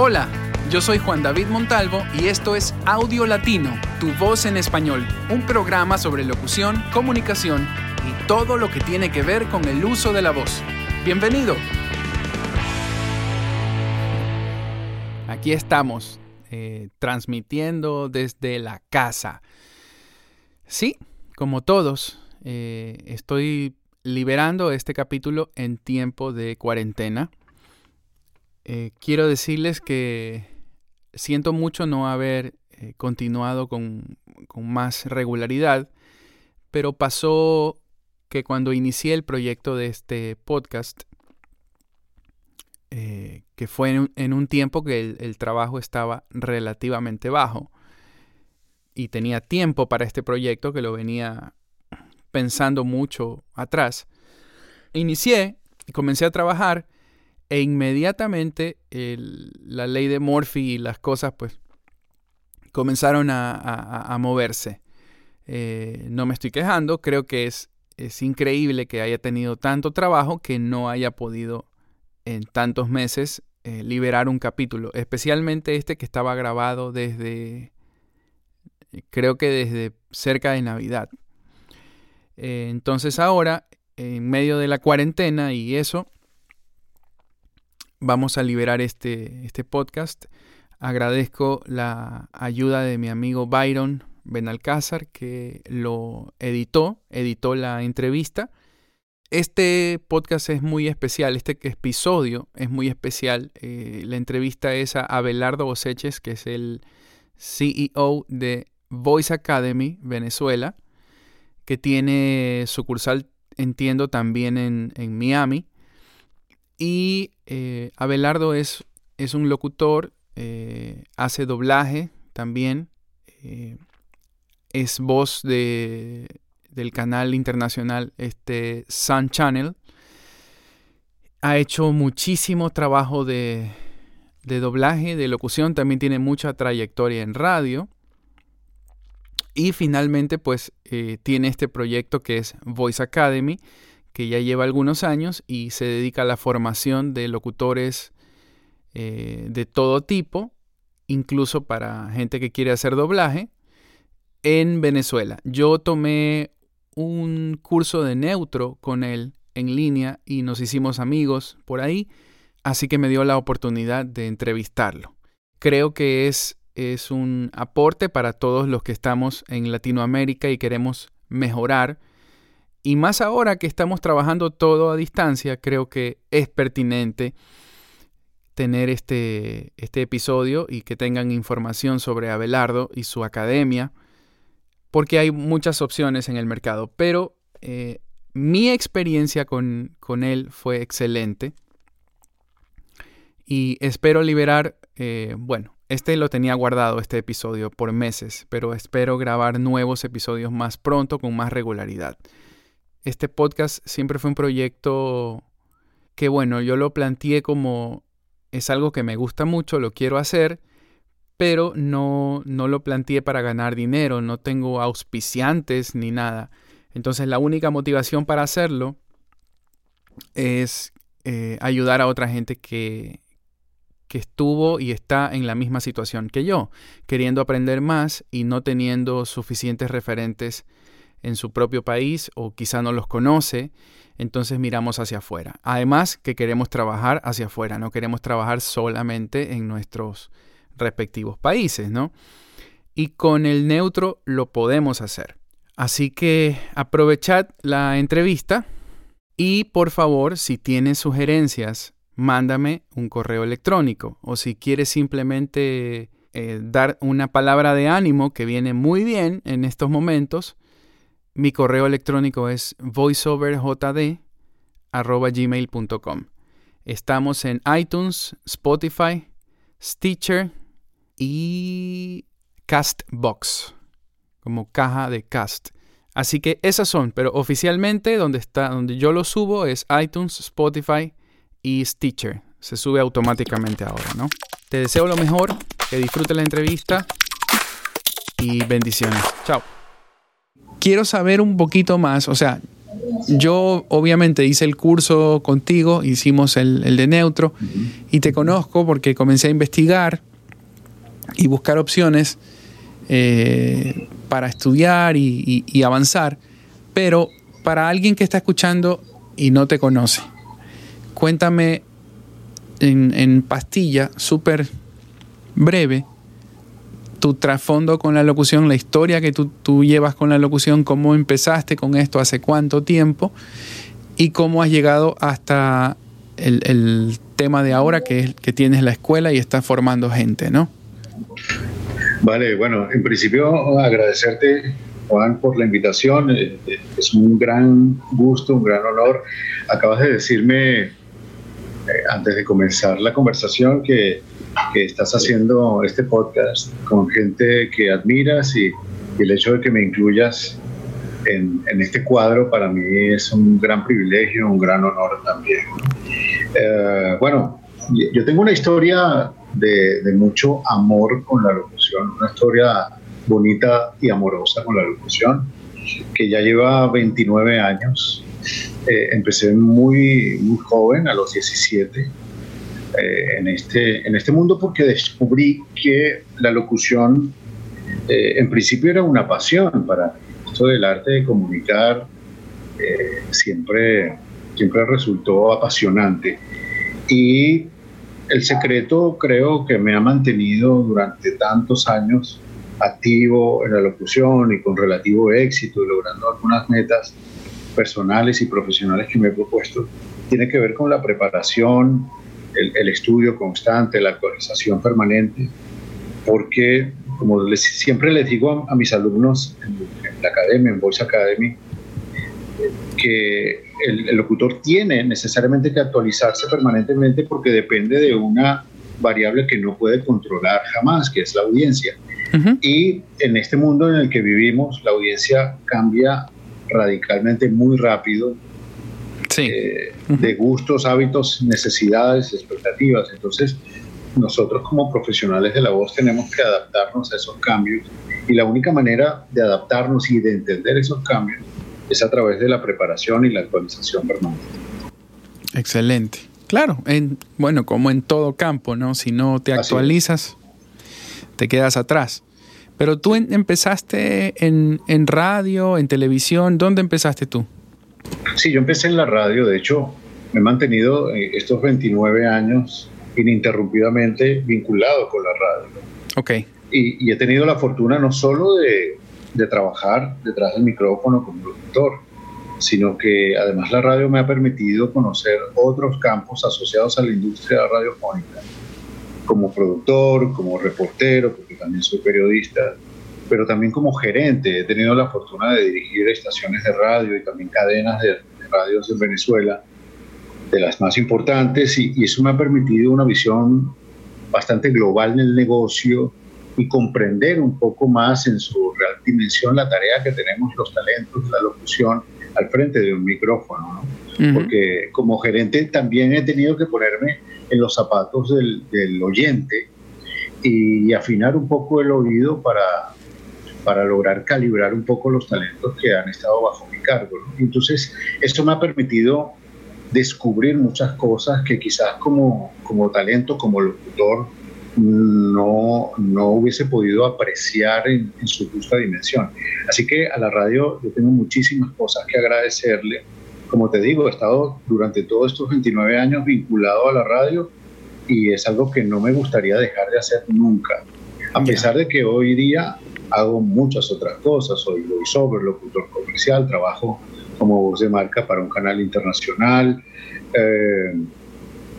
Hola, yo soy Juan David Montalvo y esto es Audio Latino, tu voz en español, un programa sobre locución, comunicación y todo lo que tiene que ver con el uso de la voz. Bienvenido. Aquí estamos, eh, transmitiendo desde la casa. Sí, como todos, eh, estoy liberando este capítulo en tiempo de cuarentena. Eh, quiero decirles que siento mucho no haber eh, continuado con, más regularidad, pero pasó que cuando inicié el proyecto de este podcast, eh, que fue en un, tiempo que el, trabajo estaba relativamente bajo y tenía tiempo para este proyecto que lo venía pensando mucho atrás, inicié y comencé a trabajar e inmediatamente la ley de Murphy y las cosas pues comenzaron a, moverse. Eh, no me estoy quejando, creo que es, es increíble que haya tenido tanto trabajo que no haya podido en tantos meses eh, liberar un capítulo, especialmente este que estaba grabado desde, creo que desde cerca de Navidad. Eh, entonces ahora, en medio de la cuarentena y eso, vamos a liberar este, este podcast. Agradezco la ayuda de mi amigo Byron Benalcázar que lo editó, editó la entrevista. Este podcast es muy especial, este episodio es muy especial. Eh, la entrevista es a Abelardo Boseches, que es el CEO de Voice Academy Venezuela, que tiene sucursal, entiendo, también en, en Miami. Y eh, Abelardo es, es, un locutor, eh, hace doblaje también, eh, es voz de, del canal internacional este, Sun Channel. Ha hecho muchísimo trabajo de, de doblaje, de locución, también tiene mucha trayectoria en radio. Y finalmente, pues tiene este proyecto que es Voice Academy, que ya lleva algunos años y se dedica a la formación de locutores eh, de todo tipo, incluso para gente que quiere hacer doblaje, en Venezuela. Yo tomé un curso de neutro con él en línea y nos hicimos amigos por ahí, así que me dio la oportunidad de entrevistarlo. Creo que es, es un aporte para todos los que estamos en Latinoamérica y queremos mejorar y más ahora que estamos trabajando todo a distancia, creo que es pertinente tener este, este episodio y que tengan información sobre Abelardo y su academia, porque hay muchas opciones en el mercado. Pero eh, mi experiencia con, con, él fue excelente y espero liberar, eh, bueno, este lo tenía guardado, este episodio, por meses, pero espero grabar nuevos episodios más pronto con más regularidad este podcast siempre fue un proyecto que, bueno, yo lo planteé como es algo que me gusta mucho, lo quiero hacer, pero no, no lo planteé para ganar dinero, no tengo auspiciantes ni nada. Entonces la única motivación para hacerlo es eh, ayudar a otra gente que, que estuvo y está en la misma situación que yo, queriendo aprender más y no teniendo suficientes referentes en su propio país o quizá no los conoce, entonces miramos hacia afuera. Además que queremos trabajar hacia afuera, no queremos trabajar solamente en nuestros respectivos países, ¿no? Y con el neutro lo podemos hacer. Así que aprovechad la entrevista y por favor, si tienes sugerencias, mándame un correo electrónico o si quieres simplemente eh, dar una palabra de ánimo que viene muy bien en estos momentos, mi correo electrónico es voiceoverjd.gmail.com. Estamos en iTunes, Spotify, Stitcher y Castbox, como caja de cast. Así que esas son, pero oficialmente donde está, donde yo lo subo es iTunes, Spotify y Stitcher. Se sube automáticamente ahora, ¿no? Te deseo lo mejor, que disfrutes la entrevista y bendiciones. Chao quiero saber un poquito más, o sea, yo obviamente hice el curso contigo, hicimos el, de neutro y te conozco porque comencé a investigar y buscar opciones eh, para estudiar y, avanzar, pero para alguien que está escuchando y no te conoce, cuéntame en, en pastilla súper breve tu trasfondo con la locución, la historia que tú, llevas con la locución, cómo empezaste con esto, hace cuánto tiempo y cómo has llegado hasta el, tema de ahora que es que tienes la escuela y estás formando gente, ¿no? Vale, bueno, en principio agradecerte, Juan, por la invitación. Eh, eh, es un gran gusto, un gran honor. Acabas de decirme, eh, antes de comenzar la conversación, que que estás haciendo este podcast con gente que admiras y, el hecho de que me incluyas en, este cuadro para mí es un gran privilegio, un gran honor también. Eh, bueno, yo tengo una historia de, mucho amor con la locución, una historia bonita y amorosa con la locución, que ya lleva 29 años. Eh, empecé muy, muy joven, a los 17 eh, en, este, en este mundo porque descubrí que la locución eh, en principio era una pasión para mí. Esto del arte de comunicar eh, siempre, siempre resultó apasionante. Y el secreto creo que me ha mantenido durante tantos años activo en la locución y con relativo éxito logrando algunas metas personales y profesionales que me he propuesto, tiene que ver con la preparación, el, estudio constante, la actualización permanente, porque como siempre les digo a, mis alumnos en, la academia, en Voice Academy, que el, locutor tiene necesariamente que actualizarse permanentemente porque depende de una variable que no puede controlar jamás, que es la audiencia. Y en este mundo en el que vivimos, la audiencia cambia radicalmente muy rápido eh, de gustos, hábitos, necesidades, expectativas. Entonces, nosotros como profesionales de la voz tenemos que adaptarnos a esos cambios y la única manera de adaptarnos y de entender esos cambios es a través de la preparación y la actualización permanente. Excelente. Claro, en, bueno, como en todo campo, ¿no? Si no te actualizas, te quedas atrás. Pero tú empezaste en, en radio, en televisión, ¿dónde empezaste tú? Sí, yo empecé en la radio, de hecho, me he mantenido eh, estos 29 años ininterrumpidamente vinculado con la radio. Ok. Y, he tenido la fortuna no solo de, de, trabajar detrás del micrófono como locutor, sino que además la radio me ha permitido conocer otros campos asociados a la industria radiofónica, como productor, como reportero, porque también soy periodista, pero también como gerente. He tenido la fortuna de dirigir estaciones de radio y también cadenas de, radios en Venezuela, de las más importantes, y, eso me ha permitido una visión bastante global del negocio y comprender un poco más en su real dimensión la tarea que tenemos los talentos de la locución al frente de un micrófono. Porque como gerente también he tenido que ponerme en los zapatos del, del oyente y afinar un poco el oído para, para lograr calibrar un poco los talentos que han estado bajo mi cargo. Entonces, esto me ha permitido descubrir muchas cosas que quizás como, como talento, como locutor, no, no hubiese podido apreciar en, su justa dimensión. Así que a la radio yo tengo muchísimas cosas que agradecerle. Como te digo, he estado durante todos estos 29 años vinculado a la radio y es algo que no me gustaría dejar de hacer nunca. A pesar de que hoy día hago muchas otras cosas, soy voiceover, locutor comercial, trabajo como voz de marca para un canal internacional, eh,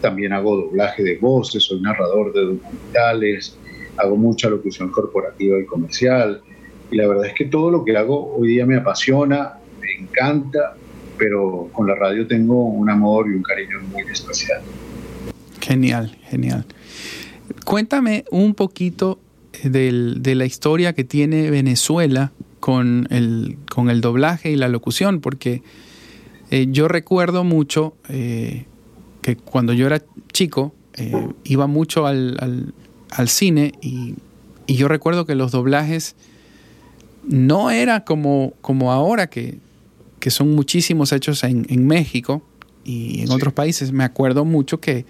también hago doblaje de voces, soy narrador de documentales, hago mucha locución corporativa y comercial, y la verdad es que todo lo que hago hoy día me apasiona, me encanta, pero con la radio tengo un amor y un cariño muy especial. Genial, genial. Cuéntame un poquito de la historia que tiene Venezuela con el, con el doblaje y la locución, porque eh, yo recuerdo mucho eh, que cuando yo era chico eh, iba mucho al, cine y, yo recuerdo que los doblajes no era como, como ahora que que son muchísimos hechos en, México y en otros países. Me acuerdo mucho que,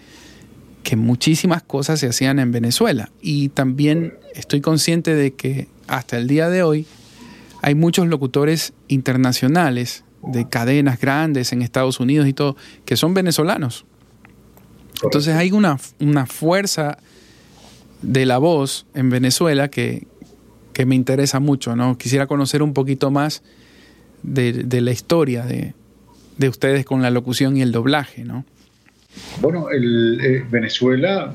que muchísimas cosas se hacían en Venezuela. Y también estoy consciente de que hasta el día de hoy hay muchos locutores internacionales de cadenas grandes en Estados Unidos y todo, que son venezolanos. Entonces hay una, una fuerza de la voz en Venezuela que, que, me interesa mucho, ¿no? Quisiera conocer un poquito más de, la historia de, de, ustedes con la locución y el doblaje, ¿no? Bueno, el, eh, Venezuela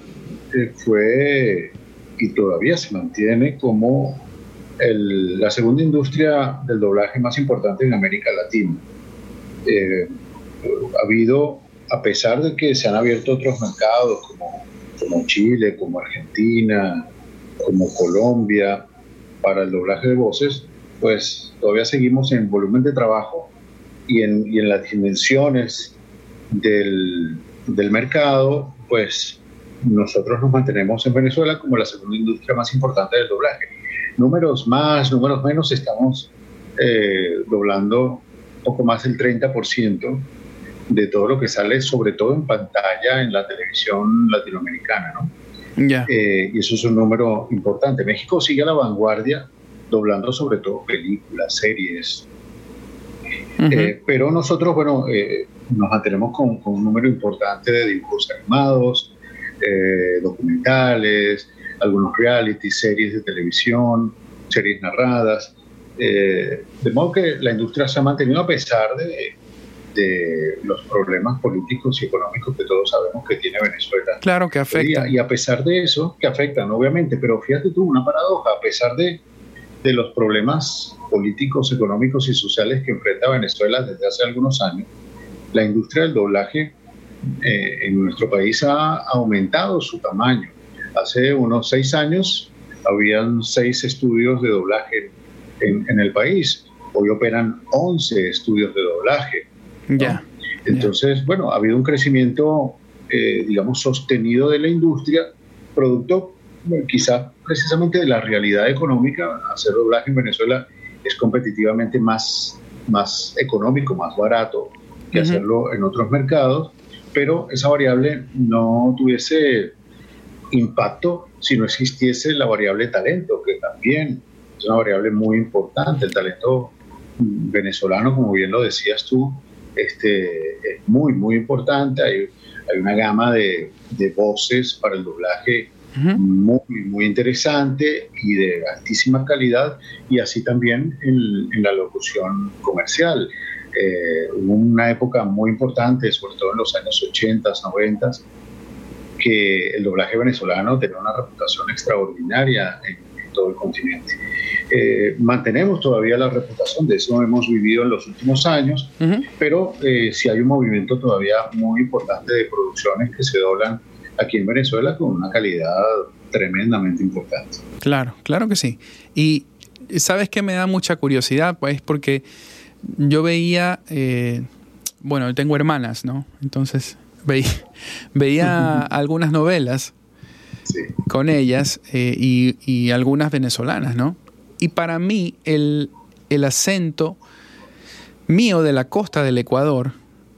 eh, fue y todavía se mantiene como la segunda industria del doblaje más importante en América Latina. Eh, ha habido, a pesar de que se han abierto otros mercados como, como Chile, como Argentina, como Colombia, para el doblaje de voces, pues todavía seguimos en volumen de trabajo y en, y en las dimensiones del, del mercado, pues nosotros nos mantenemos en Venezuela como la segunda industria más importante del doblaje números más, números menos, estamos eh, doblando poco más del 30% de todo lo que sale, sobre todo en pantalla en la televisión latinoamericana, ¿no? Eh, y eso es un número importante. México sigue a la vanguardia, doblando sobre todo películas, series. Eh, pero nosotros, bueno, nos mantenemos con, con, un número importante de dibujos animados, documentales, algunos reality, series de televisión, series narradas. Eh, de modo que la industria se ha mantenido a pesar de, de, los problemas políticos y económicos que todos sabemos que tiene Venezuela. Claro que afecta. Y, a pesar de eso, que afectan obviamente, pero fíjate tú, una paradoja, a pesar de, de los problemas políticos, económicos y sociales que enfrenta Venezuela desde hace algunos años, la industria del doblaje eh, en nuestro país ha aumentado su tamaño Hace unos seis años habían seis estudios de doblaje en, el país. Hoy operan 11 estudios de doblaje. Ya. Entonces, bueno, ha habido un crecimiento, eh, digamos, sostenido de la industria, producto quizá precisamente de la realidad económica. Hacer doblaje en Venezuela es competitivamente más, más económico, más barato que hacerlo en otros mercados, pero esa variable no tuviese impacto si no existiese la variable talento, que también es una variable muy importante. El talento venezolano, como bien lo decías tú, este, es muy, muy importante. Hay, hay una gama de, de, voces para el doblaje muy, muy interesante y de altísima calidad, y así también en, en la locución comercial. Eh, hubo una época muy importante, sobre todo en los años 80, 90, que el doblaje venezolano tenía una reputación extraordinaria en, todo el continente. Eh, mantenemos todavía la reputación, de eso hemos vivido en los últimos años, pero eh, sí hay un movimiento todavía muy importante de producciones que se doblan aquí en Venezuela con una calidad tremendamente importante. Claro, claro que sí. Y sabes que me da mucha curiosidad, pues porque yo veía, eh, bueno, tengo hermanas, ¿no? Entonces veía, algunas novelas con ellas eh, y, algunas venezolanas, ¿no? Y para mí el, acento mío de la costa del Ecuador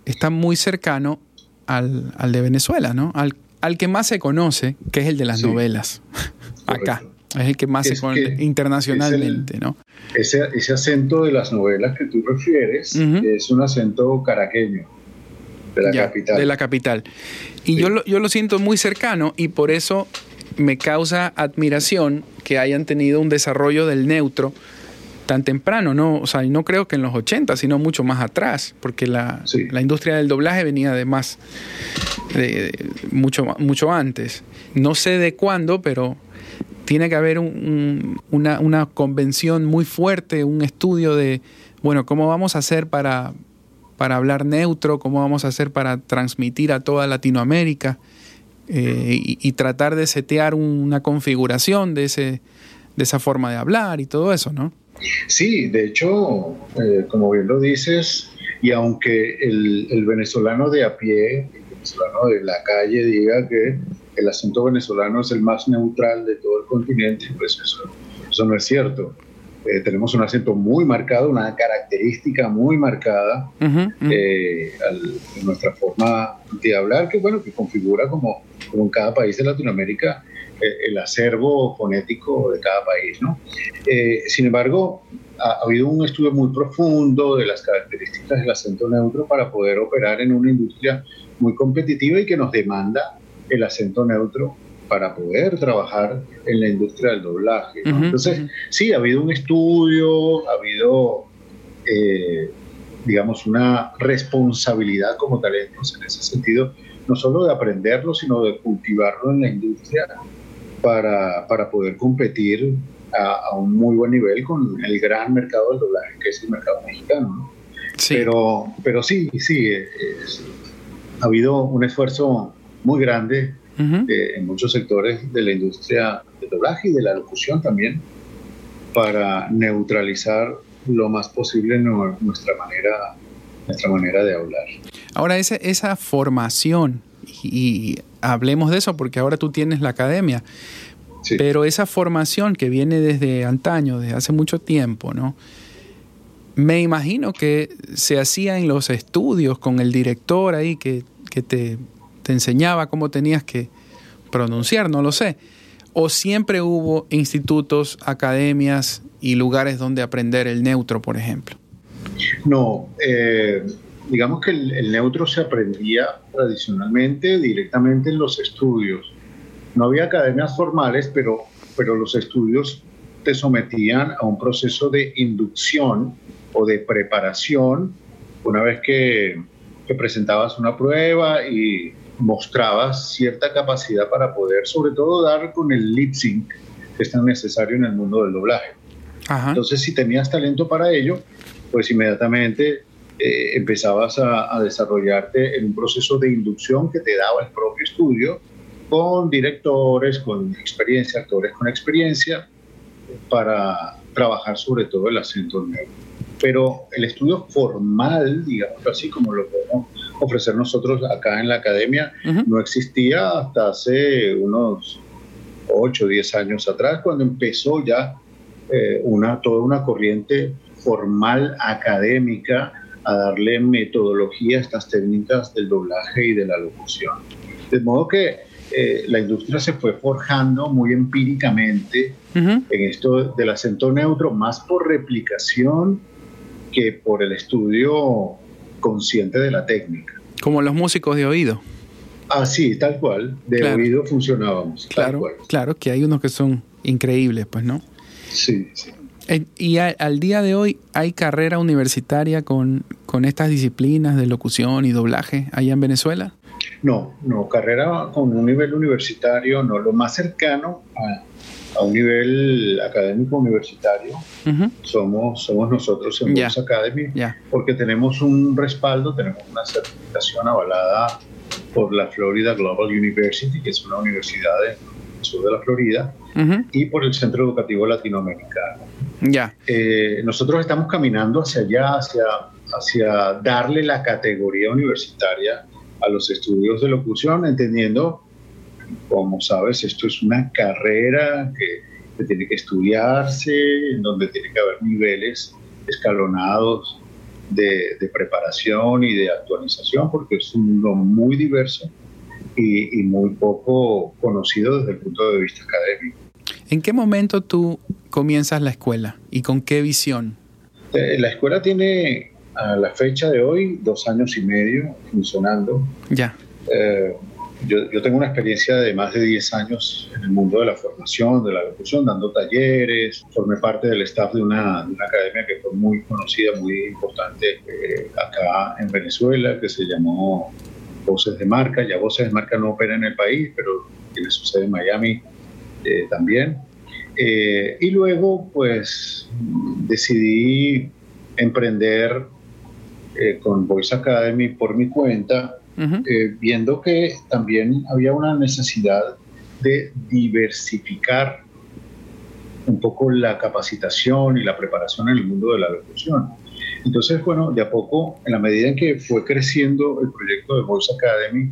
está muy cercano al, de Venezuela, ¿no? Al, que más se conoce, que es el de las novelas, acá. Es el que más se conoce internacionalmente, ¿no? Ese, acento de las novelas que tú refieres es un acento caraqueño de la capital. De la capital. Y yo, lo, yo lo siento muy cercano y por eso me causa admiración que hayan tenido un desarrollo del neutro tan temprano, ¿no? O sea, no creo que en los 80, sino mucho más atrás, porque la, la industria del doblaje venía de más, de, mucho, mucho antes. No sé de cuándo, pero tiene que haber una, una convención muy fuerte, un estudio de, bueno, ¿cómo vamos a hacer para, para hablar neutro, cómo vamos a hacer para transmitir a toda Latinoamérica eh, y, tratar de setear una configuración de, ese, de esa forma de hablar y todo eso, ¿no? Sí, de hecho, eh, como bien lo dices, y aunque el, venezolano de a pie, el venezolano de la calle diga que el acento venezolano es el más neutral de todo el continente, pues eso, eso no es cierto. eh, tenemos un acento muy marcado, una característica muy marcada eh, en nuestra forma de hablar, que bueno, que configura como, como en cada país de Latinoamérica eh, el acervo fonético de cada país, ¿no? sin embargo, ha, habido un estudio muy profundo de las características del acento neutro para poder operar en una industria muy competitiva y que nos demanda el acento neutro para poder trabajar en la industria del doblaje. Entonces, sí, ha habido un estudio, ha habido, eh, digamos, una responsabilidad como talentos en ese sentido, no solo de aprenderlo, sino de cultivarlo en la industria para, para poder competir a, un muy buen nivel con el gran mercado del doblaje, que es el mercado mexicano. Pero, pero sí, sí, ha habido un esfuerzo muy grande en muchos sectores de la industria del doblaje y de la locución también para neutralizar lo más posible nuestra manera, nuestra manera de hablar. Ahora, esa, esa formación, y, hablemos de eso porque ahora tú tienes la academia, pero esa formación que viene desde antaño, desde hace mucho tiempo, ¿no? Me imagino que se hacía en los estudios con el director ahí que, que te te enseñaba cómo tenías que pronunciar, no lo sé. O siempre hubo institutos, academias y lugares donde aprender el neutro, por ejemplo. No, eh, digamos que el, neutro se aprendía tradicionalmente directamente en los estudios. No había academias formales, pero, pero los estudios te sometían a un proceso de inducción o de preparación una vez que, que presentabas una prueba y mostraba cierta capacidad para poder, sobre todo, dar con el lip sync que es tan necesario en el mundo del doblaje. Entonces, si tenías talento para ello, pues inmediatamente eh, empezabas a, desarrollarte en un proceso de inducción que te daba el propio estudio, con directores, con experiencia, actores con experiencia, para trabajar sobre todo el acento nuevo. Pero el estudio formal, digamos así, como lo podemos ofrecer nosotros acá en la academia no existía hasta hace unos 8 o 10 años atrás, cuando empezó ya eh, una, toda una corriente formal académica a darle metodología a estas técnicas del doblaje y de la locución. De modo que eh, la industria se fue forjando muy empíricamente en esto del acento neutro, más por replicación que por el estudio consciente de la técnica. Como los músicos de oído. Ah, sí, tal cual. De oído funcionábamos. Claro, claro, que hay unos que son increíbles, pues, ¿no? Sí, sí. Y al día de hoy hay carrera universitaria con, con estas disciplinas de locución y doblaje allá en Venezuela. No, no, carrera con un nivel universitario, no. Lo más cercano a, a un nivel académico universitario somos, somos nosotros en Voice Academy, porque tenemos un respaldo, tenemos una certificación avalada por la Florida Global University, que es una universidad del sur de la Florida, y por el Centro Educativo Latinoamericano. Ya. Eh, nosotros estamos caminando hacia allá, hacia, hacia darle la categoría universitaria a los estudios de locución, entendiendo como sabes, esto es una carrera que, tiene que estudiarse, en donde tiene que haber niveles escalonados de, preparación y de actualización, porque es un mundo muy diverso y, muy poco conocido desde el punto de vista académico. ¿En qué momento tú comienzas la escuela y con qué visión? Eh, la escuela tiene a la fecha de hoy dos años y medio funcionando. Ya. Eh, yo, yo, tengo una experiencia de más de 10 años en el mundo de la formación, de la locución, dando talleres, formé parte del staff de una, de una academia que fue muy conocida, muy importante eh, acá en Venezuela, que se llamó Voces de Marca. Ya Voces de Marca no opera en el país, pero tiene su sede en Miami eh, también. Eh, y luego, pues, decidí emprender con Voice Academy por mi cuenta eh, viendo que también había una necesidad de diversificar un poco la capacitación y la preparación en el mundo de la locución. Entonces, bueno, de a poco, en la medida en que fue creciendo el proyecto de Voice Academy,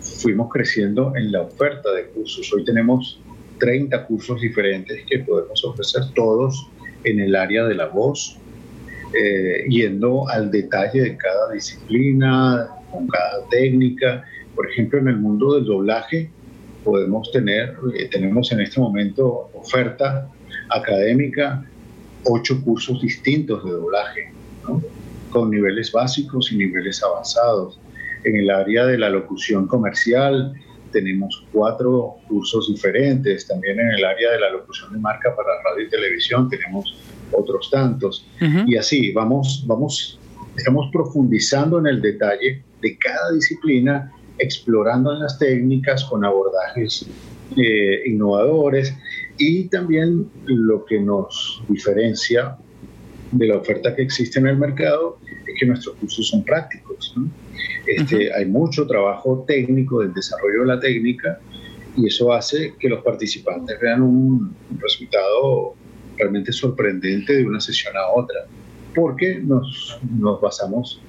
fuimos creciendo en la oferta de cursos. Hoy tenemos 30 cursos diferentes que podemos ofrecer todos en el área de la voz, eh, yendo al detalle de cada disciplina, con cada técnica. Por ejemplo, en el mundo del doblaje podemos tener, eh, tenemos en este momento oferta académica, ocho cursos distintos de doblaje, con niveles básicos y niveles avanzados. En el área de la locución comercial tenemos cuatro cursos diferentes. También en el área de la locución de marca para radio y televisión tenemos otros tantos. Y así vamos, vamos, estamos profundizando en el detalle de cada disciplina, explorando las técnicas con abordajes eh, innovadores y también lo que nos diferencia de la oferta que existe en el mercado es que nuestros cursos son prácticos. Este, hay mucho trabajo técnico del desarrollo de la técnica y eso hace que los participantes vean un, resultado realmente sorprendente de una sesión a otra, porque nos, nos basamos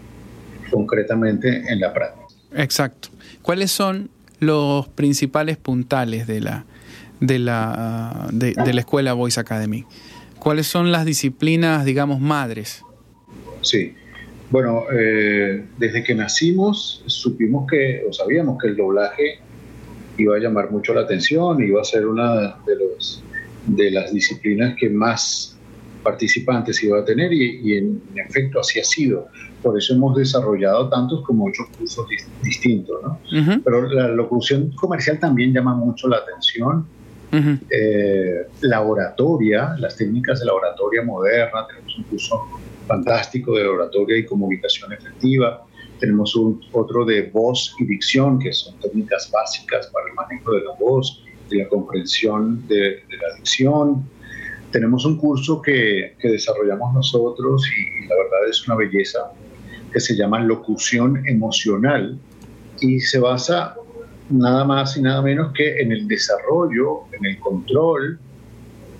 concretamente en la práctica. Exacto. ¿Cuáles son los principales puntales de la, de la, de, de la escuela Voice Academy? ¿Cuáles son las disciplinas, digamos, madres? Sí, bueno, eh, desde que nacimos supimos que, o sabíamos que el doblaje iba a llamar mucho la atención, iba a ser una de, los, de las disciplinas que más participantes iba a tener y, en, efecto así ha sido. Por eso hemos desarrollado tantos como ocho cursos distintos. ¿no? Pero la locución comercial también llama mucho la atención. Eh, la oratoria, las técnicas de la oratoria moderna, tenemos un curso fantástico de oratoria y comunicación efectiva. Tenemos un, otro de voz y dicción, que son técnicas básicas para el manejo de la voz y la comprensión de, la dicción. Tenemos un curso que, que desarrollamos nosotros y, la verdad es una belleza, que se llama locución emocional y se basa nada más y nada menos que en el desarrollo, en el control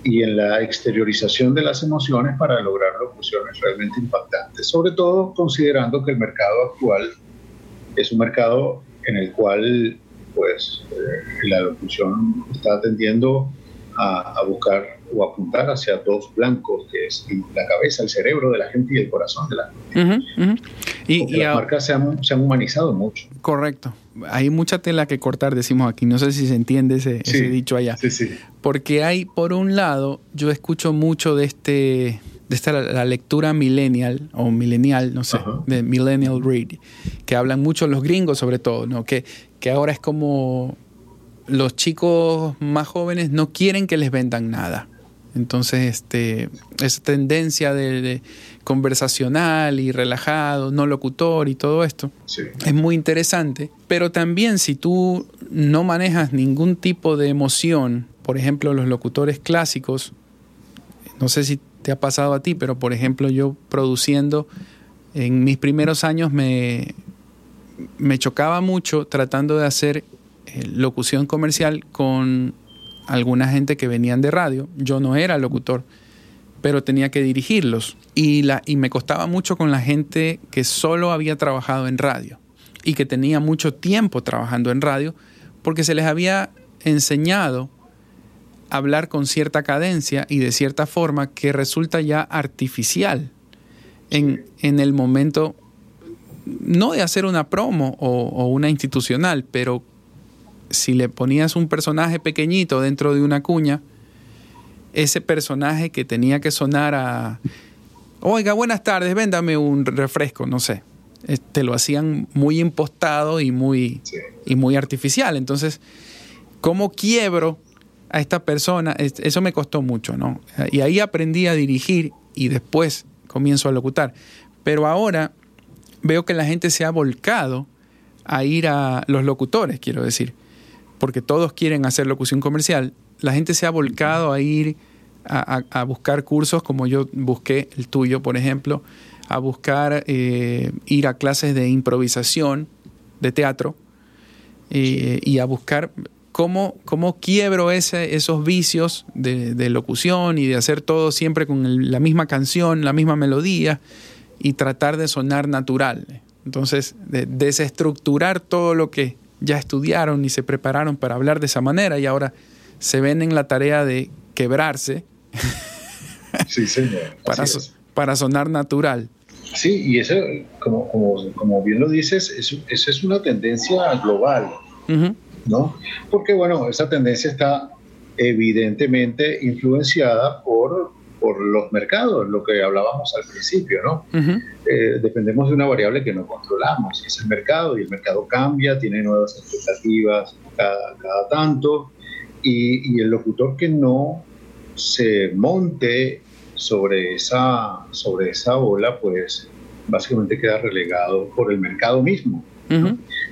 y en la exteriorización de las emociones para lograr locuciones realmente impactantes, sobre todo considerando que el mercado actual es un mercado en el cual pues eh, la locución está tendiendo a, buscar o apuntar hacia dos blancos, que es la cabeza, el cerebro de la gente y el corazón de la gente. Y, las marcas se han, se han, humanizado mucho. Correcto. Hay mucha tela que cortar, decimos aquí. No sé si se entiende ese, ese dicho allá. Sí, sí. Porque hay, por un lado, yo escucho mucho de este de esta la lectura millennial o millennial, no sé, de millennial read, que hablan mucho los gringos sobre todo, ¿no? Que, que ahora es como los chicos más jóvenes no quieren que les vendan nada. Entonces, este, esa tendencia de, conversacional y relajado, no locutor y todo esto, es muy interesante. Pero también si tú no manejas ningún tipo de emoción, por ejemplo, los locutores clásicos, no sé si te ha pasado a ti, pero por ejemplo yo produciendo, en mis primeros años me, me chocaba mucho tratando de hacer eh, locución comercial con alguna gente que venían de radio. Yo no era locutor, pero tenía que dirigirlos. Y, la, y me costaba mucho con la gente que solo había trabajado en radio y que tenía mucho tiempo trabajando en radio porque se les había enseñado a hablar con cierta cadencia y de cierta forma que resulta ya artificial en, en el momento, no de hacer una promo o, o una institucional, pero si le ponías un personaje pequeñito dentro de una cuña, ese personaje que tenía que sonar a, oiga, buenas tardes, véndame un refresco, no sé. Te lo hacían muy impostado y muy, y muy artificial. Entonces, ¿cómo quiebro a esta persona? Eso me costó mucho, ¿no? Y ahí aprendí a dirigir y después comienzo a locutar. Pero ahora veo que la gente se ha volcado a ir a los locutores, quiero decir porque todos quieren hacer locución comercial, la gente se ha volcado a ir a, buscar cursos como yo busqué el tuyo, por ejemplo, a buscar eh, ir a clases de improvisación, de teatro, eh, y a buscar cómo, cómo quiebro ese, esos vicios de, locución y de hacer todo siempre con la misma canción, la misma melodía, y tratar de sonar natural. Entonces, de, desestructurar todo lo que ya estudiaron y se prepararon para hablar de esa manera y ahora se ven en la tarea de quebrarse Sí, señor. Para, para sonar natural. Sí, y eso, como, como, bien lo dices, eso, es una tendencia global, ¿no? Porque, bueno, esa tendencia está evidentemente influenciada por, por los mercados, lo que hablábamos al principio, ¿no? Eh, dependemos de una variable que no controlamos, que es el mercado, y el mercado cambia, tiene nuevas expectativas cada, cada tanto, y, y el locutor que no se monte sobre esa, sobre esa ola, pues básicamente queda relegado por el mercado mismo.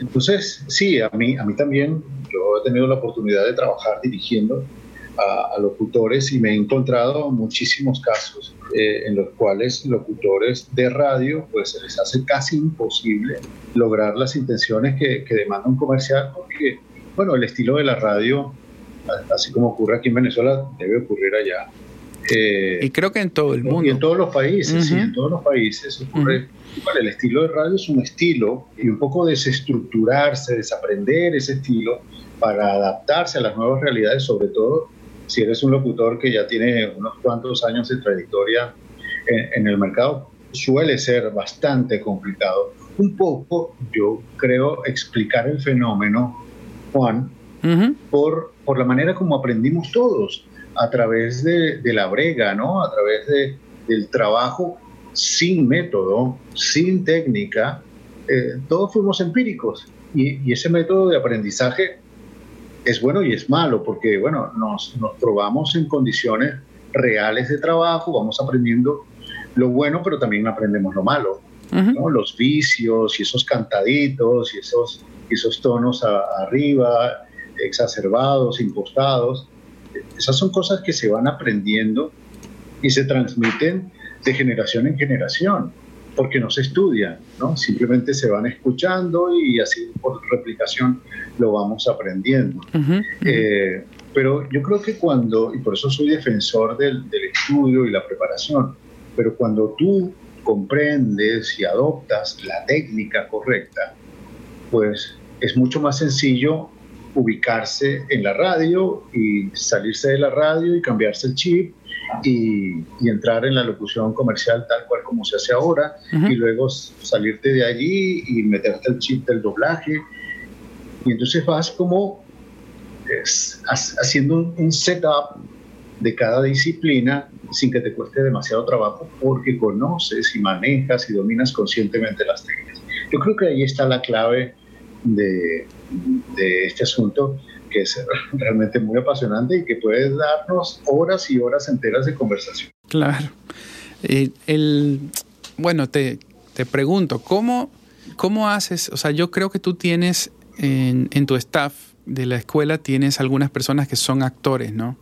Entonces, sí, a mí, a mí también, yo he tenido la oportunidad de trabajar dirigiendo a, locutores y me he encontrado muchísimos casos eh, en los cuales locutores de radio, pues se les hace casi imposible lograr las intenciones que, que demanda un comercial porque, bueno, el estilo de la radio, así como ocurre aquí en Venezuela, debe ocurrir allá eh, y creo que en todo el mundo. Y en todos los países, sí, en todos los países ocurre. el estilo de radio es un estilo y un poco desestructurarse, desaprender ese estilo para adaptarse a las nuevas realidades, sobre todo si eres un locutor que ya tiene unos cuantos años de trayectoria en, el mercado, suele ser bastante complicado. Un poco, yo creo, explicar el fenómeno, Juan, por, por la manera como aprendimos todos a través de, la brega, ¿no? A través de, del trabajo sin método, sin técnica, eh, todos fuimos empíricos. Y, ese método de aprendizaje es bueno y es malo, porque, bueno, nos, nos probamos en condiciones reales de trabajo, vamos aprendiendo lo bueno, pero también aprendemos lo malo. ¿no? Los vicios y esos cantaditos y esos, esos tonos arriba, exacerbados, impostados. Esas son cosas que se van aprendiendo y se transmiten de generación en generación, porque no se estudian, ¿no? simplemente se van escuchando y así por replicación lo vamos aprendiendo. Eh, pero yo creo que cuando, y por eso soy defensor del, del estudio y la preparación, pero cuando tú comprendes y adoptas la técnica correcta, pues es mucho más sencillo ubicarse en la radio y salirse de la radio y cambiarse el chip y, entrar en la locución comercial tal cual como se hace ahora y luego salirte de allí y meterte el chip del doblaje. Y entonces vas como haciendo un, setup de cada disciplina sin que te cueste demasiado trabajo porque conoces y manejas y dominas conscientemente las técnicas. Yo creo que ahí está la clave de, de este asunto que es realmente muy apasionante y que puede darnos horas y horas enteras de conversación. Claro. Eh, el, bueno, te, te pregunto, ¿cómo, ¿cómo haces? O sea, yo creo que tú tienes en, en, tu staff de la escuela, tienes algunas personas que son actores, ¿no?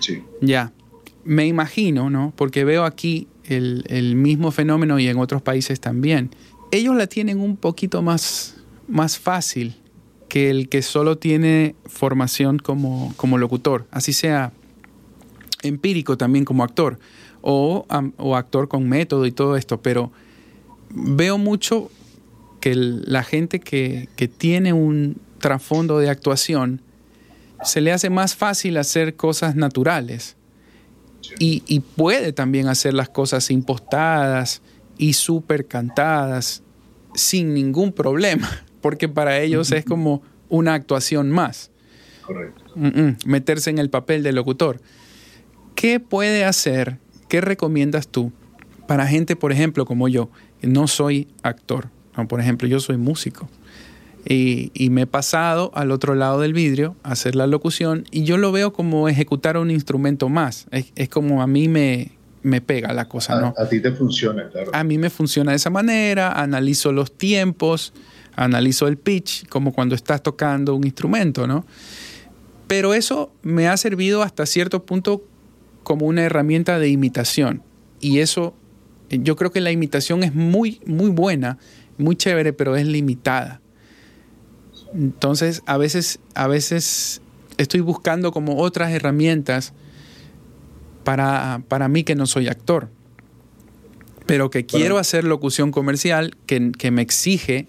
Sí. Ya. Me imagino, ¿no? Porque veo aquí el, el mismo fenómeno y en otros países también. Ellos la tienen un poquito más, más fácil que el que solo tiene formación como, como locutor, así sea empírico también como actor, o, o, actor con método y todo esto, pero veo mucho que la gente que, que tiene un trasfondo de actuación, se le hace más fácil hacer cosas naturales. Y, y, puede también hacer las cosas impostadas y súper cantadas sin ningún problema porque para ellos es como una actuación más. Correcto. meterse en el papel de locutor. ¿Qué puede hacer, qué recomiendas tú para gente, por ejemplo, como yo, que no soy actor? por ejemplo, yo soy músico. Y, me he pasado al otro lado del vidrio a hacer la locución y yo lo veo como ejecutar un instrumento más. Es, como a mí me, me pega la cosa, ¿no? A ti te funciona, claro. A mí me funciona de esa manera, analizo los tiempos, analizo el pitch como cuando estás tocando un instrumento, ¿no? Pero eso me ha servido hasta cierto punto como una herramienta de imitación. Y eso, yo creo que la imitación es muy, muy buena, muy chévere, pero es limitada. Entonces, a veces, a veces estoy buscando como otras herramientas para, para mí que no soy actor, pero que quiero hacer locución comercial, que, que me exige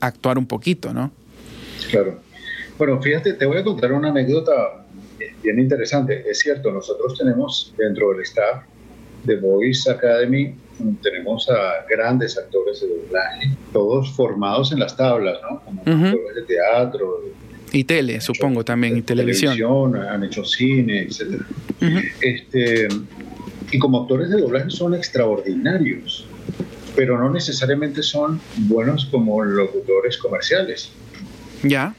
actuar un poquito, ¿no? Claro. Bueno, fíjate, te voy a contar una anécdota bien interesante. Es cierto, nosotros tenemos dentro del staff de Voice Academy tenemos a grandes actores de doblaje, todos formados en las tablas, ¿no? Como actores de teatro. Y tele, supongo también, y televisión. Han hecho cine, etc. este, y como actores de doblaje son extraordinarios, pero no necesariamente son buenos como locutores comerciales. Ya.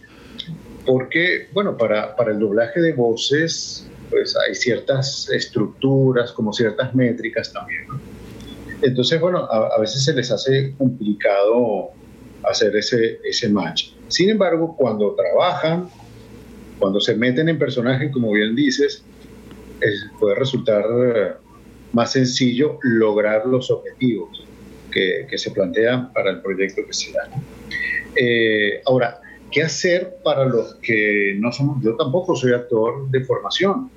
Porque, bueno, para, para el doblaje de voces, pues hay ciertas estructuras, como ciertas métricas también, ¿no? Entonces, bueno, a, veces se les hace complicado hacer ese, ese match. Sin embargo, cuando trabajan, cuando se meten en personajes, como bien dices, puede resultar eh, más sencillo lograr los objetivos que, que se plantean para el proyecto que se da. Eh, ahora, ¿qué hacer para los que no somos? Yo tampoco soy actor de formación.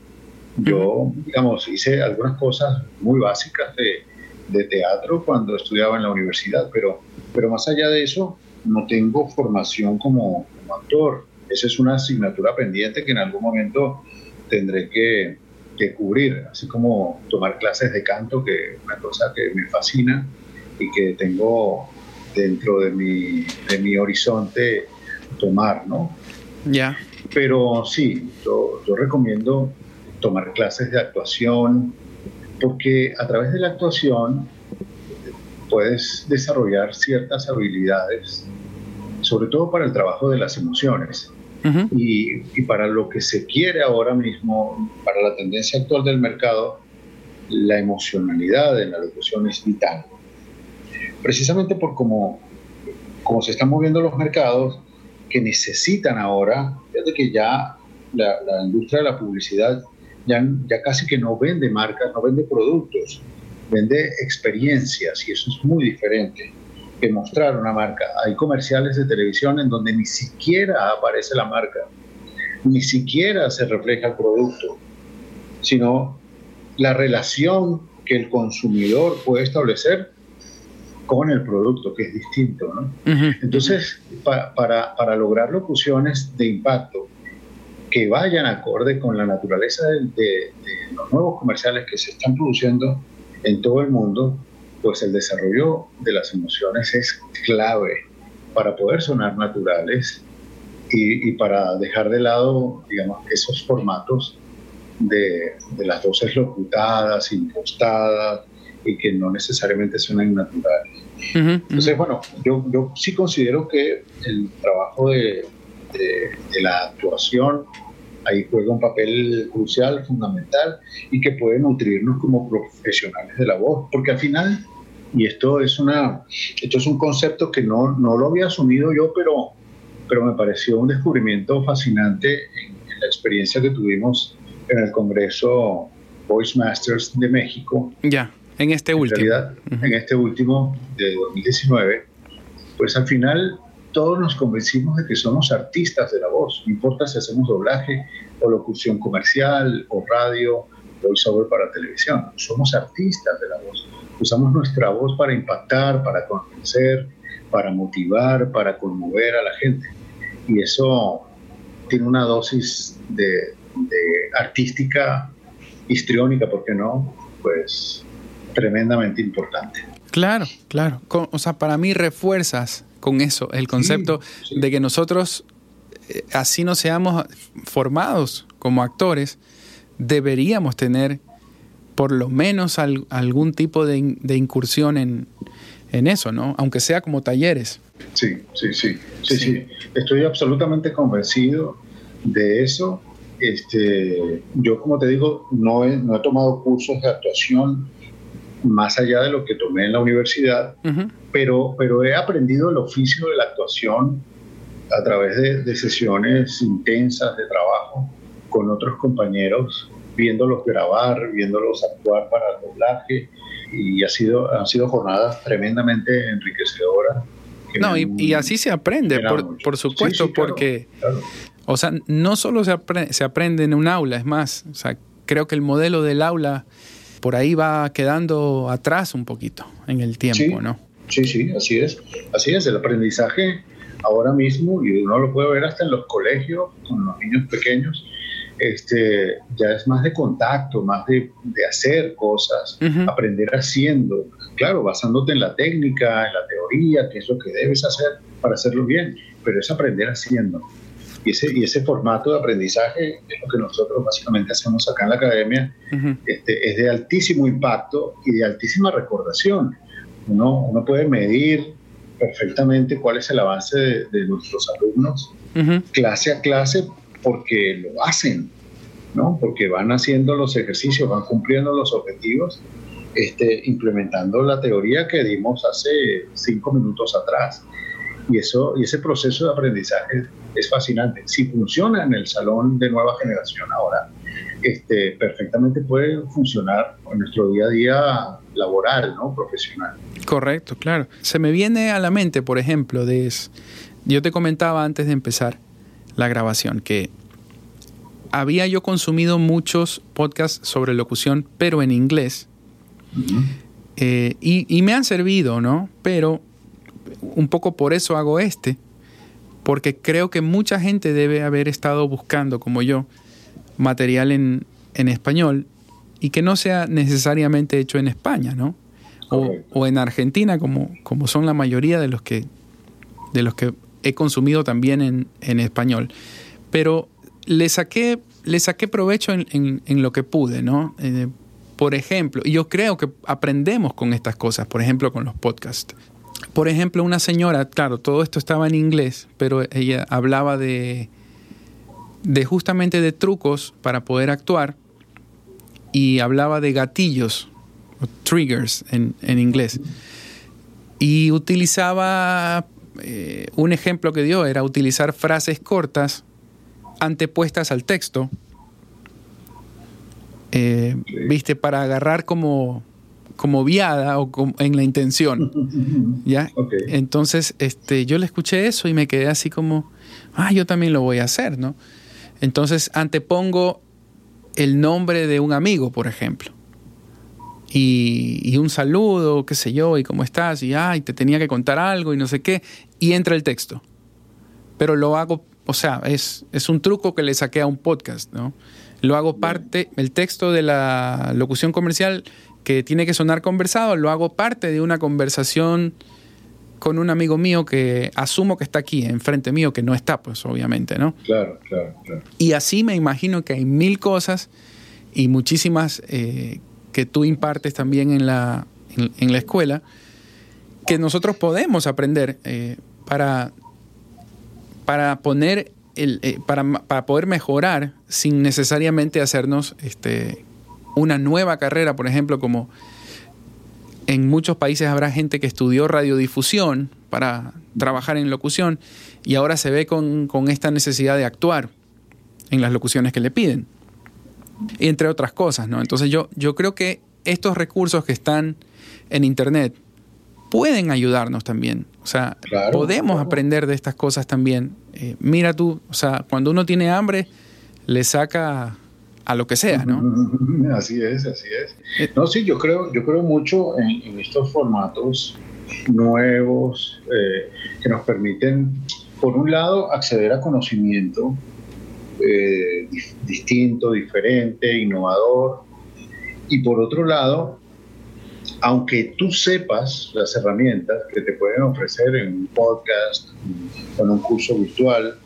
Yo, digamos, hice algunas cosas muy básicas de, de teatro cuando estudiaba en la universidad, pero, pero más allá de eso, no tengo formación como, actor. Esa es una asignatura pendiente que en algún momento tendré que, que, cubrir, así como tomar clases de canto, que es una cosa que me fascina y que tengo dentro de mi, de mi horizonte tomar, ¿no? Ya. Pero sí, yo, yo recomiendo tomar clases de actuación, porque a través de la actuación puedes desarrollar ciertas habilidades, sobre todo para el trabajo de las emociones. y, y, para lo que se quiere ahora mismo, para la tendencia actual del mercado, la emocionalidad en la locución es vital. Precisamente por cómo, cómo se están moviendo los mercados, que necesitan ahora, desde que ya la, la industria de la publicidad ya, ya casi que no vende marcas, no vende productos, vende experiencias y eso es muy diferente que mostrar una marca. Hay comerciales de televisión en donde ni siquiera aparece la marca, ni siquiera se refleja el producto, sino la relación que el consumidor puede establecer con el producto, que es distinto. ¿no? Entonces, para, para, lograr locuciones de impacto que vayan acorde con la naturaleza de, los nuevos comerciales que se están produciendo en todo el mundo, pues el desarrollo de las emociones es clave para poder sonar naturales y, para dejar de lado, digamos, esos formatos de, las voces locutadas, impostadas y que no necesariamente suenan naturales. Entonces, bueno, yo, yo sí considero que el trabajo de, de, la actuación, ahí juega un papel crucial, fundamental y que puede nutrirnos como profesionales de la voz, porque al final, y esto es, una, esto es un concepto que no, no lo había asumido yo, pero, pero me pareció un descubrimiento fascinante en, la experiencia que tuvimos en el Congreso Voice Masters de México. Ya, en este último. En este último de 2019, pues al final todos nos convencimos de que somos artistas de la voz, no importa si hacemos doblaje o locución comercial o radio, voiceover para televisión, somos artistas de la voz. Usamos nuestra voz para impactar, para convencer, para motivar, para conmover a la gente. Y eso tiene una dosis de, artística histriónica, ¿por qué no? Pues tremendamente importante. Claro, claro. O sea, para mí refuerzas con eso, el concepto de que nosotros, eh, así no seamos formados como actores, deberíamos tener por lo menos algún tipo de, incursión en, eso, ¿no? Aunque sea como talleres. Sí, sí, sí, sí, sí. Estoy absolutamente convencido de eso. Este, yo, como te digo, no he, no he tomado cursos de actuación más allá de lo que tomé en la universidad, pero, pero he aprendido el oficio de la actuación a través de, sesiones intensas de trabajo con otros compañeros, viéndolos grabar, viéndolos actuar para el doblaje, y ha sido, han sido jornadas tremendamente enriquecedoras. No, y, así se aprende, por, supuesto, porque, o sea, no solo se, se aprende en un aula, es más, o sea, creo que el modelo del aula por ahí va quedando atrás un poquito en el tiempo, ¿no? Sí, sí, así es. Así es, el aprendizaje ahora mismo, y uno lo puede ver hasta en los colegios, con los niños pequeños, este, ya es más de contacto, más de, hacer cosas, aprender haciendo, claro, basándote en la técnica, en la teoría, qué es lo que debes hacer para hacerlo bien, pero es aprender haciendo. Y ese, y ese formato de aprendizaje es lo que nosotros básicamente hacemos acá en la academia, este, es de altísimo impacto y de altísima recordación. Uno, uno puede medir perfectamente cuál es el avance de, nuestros alumnos, clase a clase, porque lo hacen, ¿no? Porque van haciendo los ejercicios, van cumpliendo los objetivos, este, implementando la teoría que dimos hace cinco minutos atrás. Y, eso, y ese proceso de aprendizaje es fascinante. Si funciona en el salón de nueva generación ahora, este, perfectamente puede funcionar en nuestro día a día laboral, ¿no? profesional. Correcto, claro. Se me viene a la mente, por ejemplo, de, yo te comentaba antes de empezar la grabación que había yo consumido muchos podcasts sobre locución, pero en inglés. Eh, y, y, me han servido, ¿no? Pero un poco por eso hago este, porque creo que mucha gente debe haber estado buscando, como yo, material en, en español y que no sea necesariamente hecho en España, ¿no? O, o, en Argentina, como, como son la mayoría de los que, de los que he consumido también en, en español. Pero le saqué, le saqué provecho en, en, lo que pude, ¿no? Eh, por ejemplo, y yo creo que aprendemos con estas cosas, por ejemplo, con los podcasts. Por ejemplo, una señora, claro, todo esto estaba en inglés, pero ella hablaba de, de justamente de trucos para poder actuar y hablaba de gatillos, triggers en, en inglés. Y utilizaba, eh, un ejemplo que dio era utilizar frases cortas antepuestas al texto, eh, viste, para agarrar como, como viada o en la intención. ¿ya? Entonces, este, yo le escuché eso y me quedé así como, ah, yo también lo voy a hacer, ¿no? Entonces antepongo el nombre de un amigo, por ejemplo. Y, un saludo, qué sé yo, y cómo estás, y ay, te tenía que contar algo y no sé qué, y entra el texto. Pero lo hago, o sea, es, es un truco que le saqué a un podcast, ¿no? Lo hago parte, el texto de la locución comercial que tiene que sonar conversado, lo hago parte de una conversación con un amigo mío que asumo que está aquí, enfrente mío, que no está, pues obviamente, ¿no? Claro, claro, claro. Y así me imagino que hay mil cosas y muchísimas eh, que tú impartes también en la, en, la escuela, que nosotros podemos aprender eh, para, para poner el, eh, para, para, poder mejorar sin necesariamente hacernos este, una nueva carrera, por ejemplo, como en muchos países habrá gente que estudió radiodifusión para trabajar en locución y ahora se ve con, esta necesidad de actuar en las locuciones que le piden. Y entre otras cosas, ¿no? Entonces yo, yo creo que estos recursos que están en Internet pueden ayudarnos también. O sea, podemos aprender de estas cosas también. Eh, mira tú, o sea, cuando uno tiene hambre, le saca a lo que sea, ¿no? Así es, así es. Eh, no, sí, yo creo, yo creo mucho en, estos formatos nuevos eh, que nos permiten, por un lado, acceder a conocimiento eh, distinto, diferente, innovador, y por otro lado, aunque tú sepas las herramientas que te pueden ofrecer en un podcast, en un curso virtual,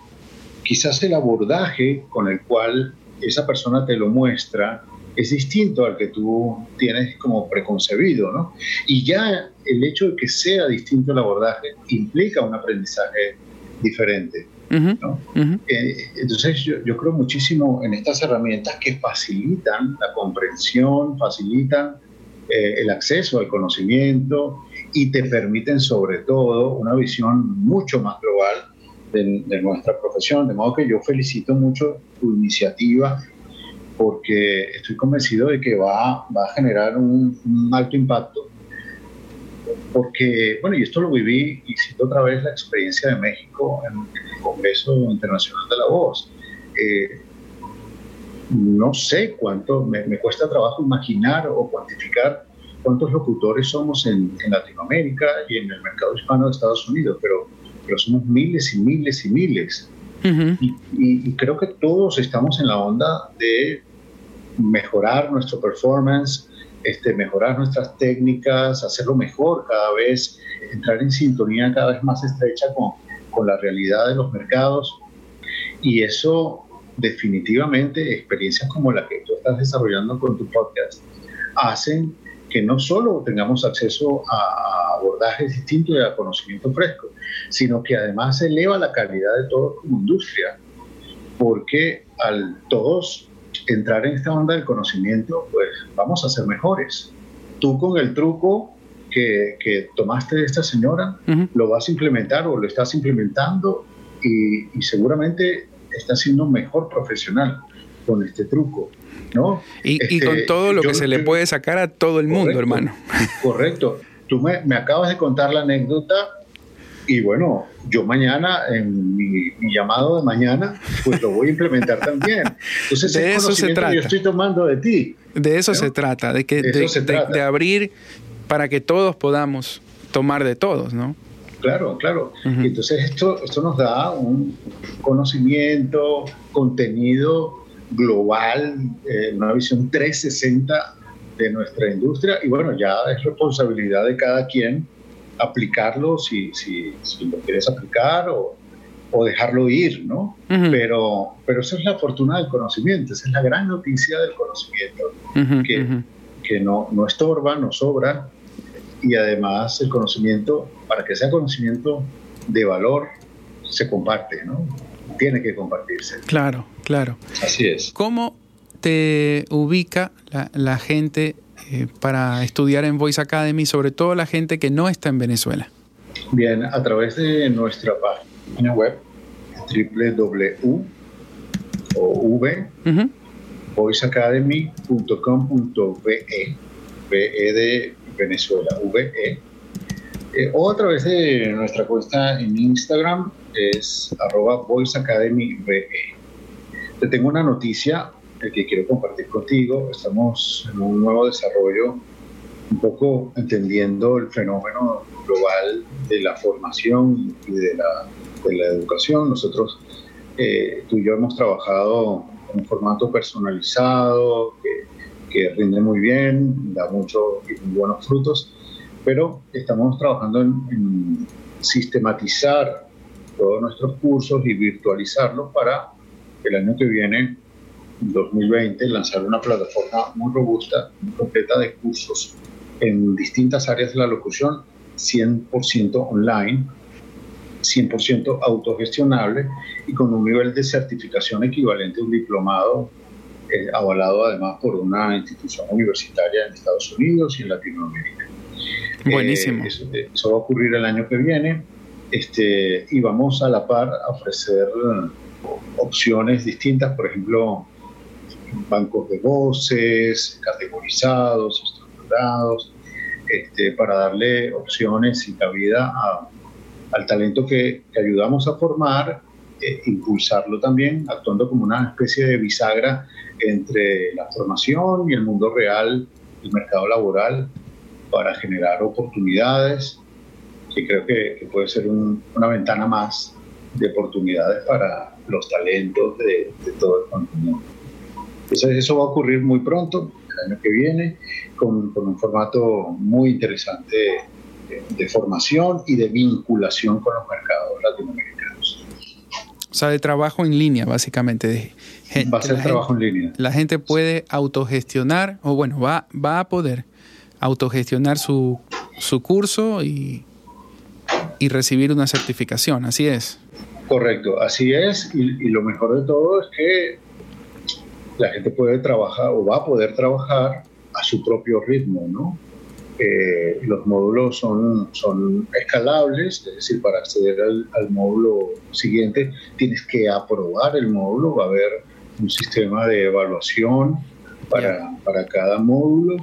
quizás el abordaje con el cual esa persona te lo muestra es distinto al que tú tienes como preconcebido, ¿no? Y ya el hecho de que sea distinto el abordaje implica un aprendizaje diferente. ¿no? Eh, entonces yo, yo, creo muchísimo en estas herramientas que facilitan la comprensión, facilitan eh, el acceso al conocimiento y te permiten sobre todo una visión mucho más global de, nuestra profesión. De modo que yo felicito mucho tu iniciativa porque estoy convencido de que va, va a generar un, alto impacto. Porque, bueno, y esto lo viví, y cito otra vez la experiencia de México en, el Congreso Internacional de la Voz. Eh, no sé cuánto, me, cuesta trabajo imaginar o cuantificar cuántos locutores somos en, en Latinoamérica y en el mercado hispano de Estados Unidos, pero pero somos miles y miles y miles. y, creo que todos estamos en la onda de mejorar nuestro performance, este, mejorar nuestras técnicas, hacerlo mejor cada vez, entrar en sintonía cada vez más estrecha con, con la realidad de los mercados. Y eso definitivamente, experiencias como la que tú estás desarrollando con tu podcast, hacen que no solo tengamos acceso a abordajes distintos y a conocimiento fresco, sino que además eleva la calidad de todos como industria, porque al todos entrar en esta onda del conocimiento, pues vamos a ser mejores. Tú con el truco que, que tomaste de esta señora, lo vas a implementar o lo estás implementando y, y seguramente estás siendo un mejor profesional con este truco. ¿No? Y, con este, todo lo que se le puede sacar a todo el mundo, hermano. Correcto. Tú me, me, acabas de contar la anécdota y bueno, yo mañana, en mi, llamado de mañana, pues lo voy a implementar también. Entonces, de eso se trata. yo estoy tomando de ti. De eso se trata, de, que, de, abrir para que todos podamos tomar de todos, ¿no? Claro, claro. Entonces esto, esto nos da un conocimiento, contenido global, eh, una visión 360 de nuestra industria y bueno, ya es responsabilidad de cada quien aplicarlo si, si, si lo quieres aplicar o, o dejarlo ir, ¿no? pero, pero esa es la fortuna del conocimiento, esa es la gran noticia del conocimiento, que, que no, no estorba, no sobra y además el conocimiento, para que sea conocimiento de valor, se comparte, ¿no? Tiene que compartirse. Claro, claro. Así es. ¿Cómo te ubica la, gente eh, para estudiar en Voice Academy, sobre todo la gente que no está en Venezuela? Bien, a través de nuestra página web www o voiceacademy.com.be de Venezuela, VE, eh, o a través de nuestra cuenta en Instagram, es arroba Voice Academy VE. Te tengo una noticia que quiero compartir contigo. Estamos en un nuevo desarrollo, un poco entendiendo el fenómeno global de la formación y de la, de la educación. Nosotros, eh, tú y yo hemos trabajado en un formato personalizado, que que rinde muy bien, da muchos y muy buenos frutos, pero estamos trabajando en, sistematizar todos nuestros cursos y virtualizarlos para el año que viene, 2020, lanzar una plataforma muy robusta, muy completa de cursos en distintas áreas de la locución, 100% online, 100% autogestionable y con un nivel de certificación equivalente a un diplomado eh, avalado además por una institución universitaria en Estados Unidos y en Latinoamérica. Buenísimo. Eh, eso, va a ocurrir el año que viene este, y vamos a la par a ofrecer opciones distintas, por ejemplo, bancos de voces, categorizados, estructurados, este, para darle opciones y cabida al talento que, ayudamos a formar, eh, impulsarlo también, actuando como una especie de bisagra entre la formación y el mundo real, el mercado laboral, para generar oportunidades, que creo que, puede ser una ventana más de oportunidades para los talentos de, todo el continente. Entonces eso va a ocurrir muy pronto, el año que viene, con, un formato muy interesante de, de formación y de vinculación con los mercados latinoamericanos. O sea, de trabajo en línea, básicamente, va a ser trabajo en línea. La gente puede autogestionar, o bueno, va, va a poder autogestionar su, su curso y, y recibir una certificación, así es. Correcto, así es, y, lo mejor de todo es que la gente puede trabajar o va a poder trabajar a su propio ritmo, ¿no? Eh, los módulos son, son escalables, es decir, para acceder al, al, módulo siguiente tienes que aprobar el módulo, va a haber un sistema de evaluación para, para cada módulo,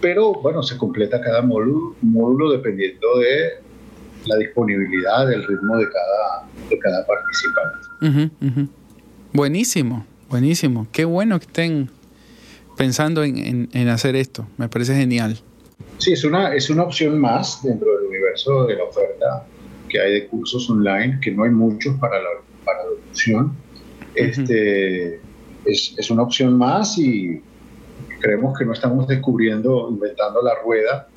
pero bueno, se completa cada módulo, módulo dependiendo de la disponibilidad, del ritmo de cada, de cada participante. Buenísimo, buenísimo. Qué bueno que estén pensando en, en, hacer esto. Me parece genial. Sí, es una, es una opción más dentro del universo de la oferta que hay de cursos online, que no hay muchos para, la, para locución. Este, es, es, una opción más y creemos que no estamos descubriendo, inventando la rueda,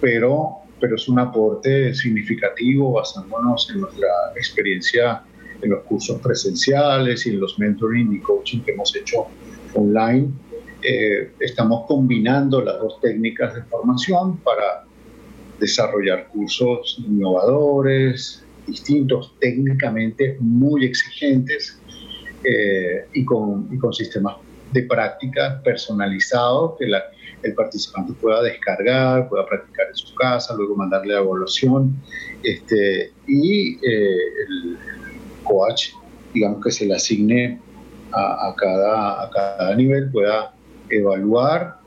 pero, pero es un aporte significativo basándonos en nuestra experiencia en los cursos presenciales y en los mentoring y coaching que hemos hecho online. Eh, estamos combinando las dos técnicas de formación para desarrollar cursos innovadores, distintos, técnicamente muy exigentes eh, y, con, y, con, sistemas de práctica personalizados que la, el participante pueda descargar, pueda practicar en su casa, luego mandarle la evaluación este, y eh, el, coach, digamos que se le asigne a, a, cada, a cada nivel, pueda evaluar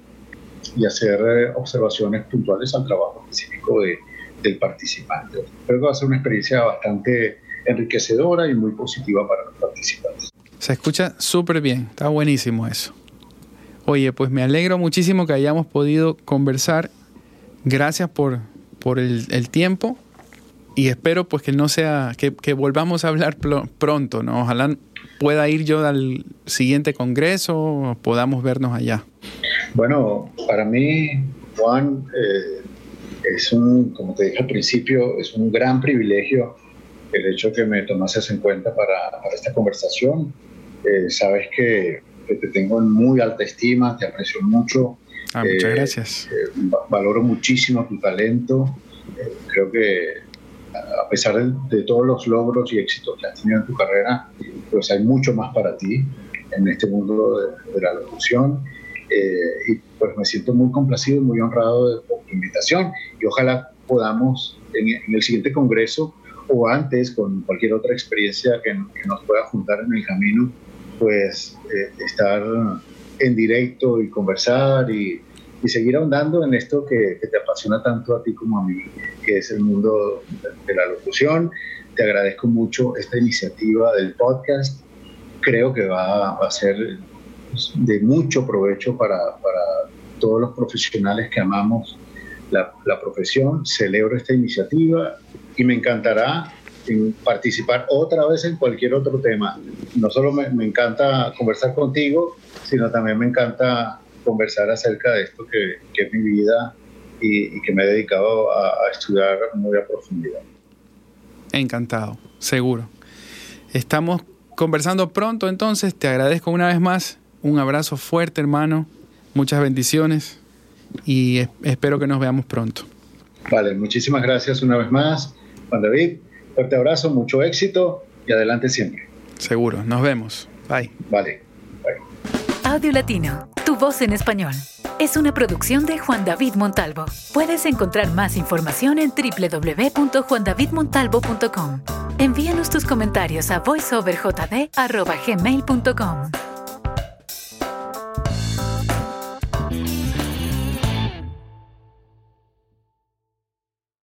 y hacer eh, observaciones puntuales al trabajo específico de, del participante. Creo que va a ser una experiencia bastante enriquecedora y muy positiva para los participantes. Se escucha súper bien, está buenísimo eso. Oye, pues me alegro muchísimo que hayamos podido conversar. Gracias por, por el, tiempo y espero pues que no sea, que, volvamos a hablar pronto, ¿no? Ojalá pueda ir yo al siguiente congreso, podamos vernos allá. Bueno, para mí, Juan, eh, es un, como te dije al principio, es un gran privilegio el hecho que me tomases en cuenta para esta conversación. Eh, sabes que, que, te tengo en muy alta estima, te aprecio mucho. Ah, muchas eh, gracias. valoro muchísimo tu talento. creo que a pesar de, de, todos los logros y éxitos que has tenido en tu carrera, pues hay mucho más para ti en este mundo de, de la locución eh, y pues me siento muy complacido y muy honrado por tu invitación y ojalá podamos en, en, el siguiente congreso o antes con cualquier otra experiencia que, que nos pueda juntar en el camino, pues eh, estar en directo y conversar y, y seguir ahondando en esto que, que, te apasiona tanto a ti como a mí, que es el mundo de, la locución. Te agradezco mucho esta iniciativa del podcast. Creo que va, va a ser de mucho provecho para, para todos los profesionales que amamos la, la, profesión. Celebro esta iniciativa y me encantará participar otra vez en cualquier otro tema. No solo me, me encanta conversar contigo, sino también me encanta conversar acerca de esto que, que es mi vida y, y, que me he dedicado a, a estudiar muy a profundidad. Encantado, seguro. Estamos conversando pronto, entonces te agradezco una vez más un abrazo fuerte, hermano. Muchas bendiciones y espero que nos veamos pronto. Vale, muchísimas gracias una vez más, Juan David. Fuerte abrazo, mucho éxito y adelante siempre. Seguro, nos vemos. Bye. Vale. Bye. Audio Latino, tu voz en español. Es una producción de Juan David Montalvo. Puedes encontrar más información en www.juandavidmontalvo.com. Envíanos tus comentarios a voiceoverjd.gmail.com.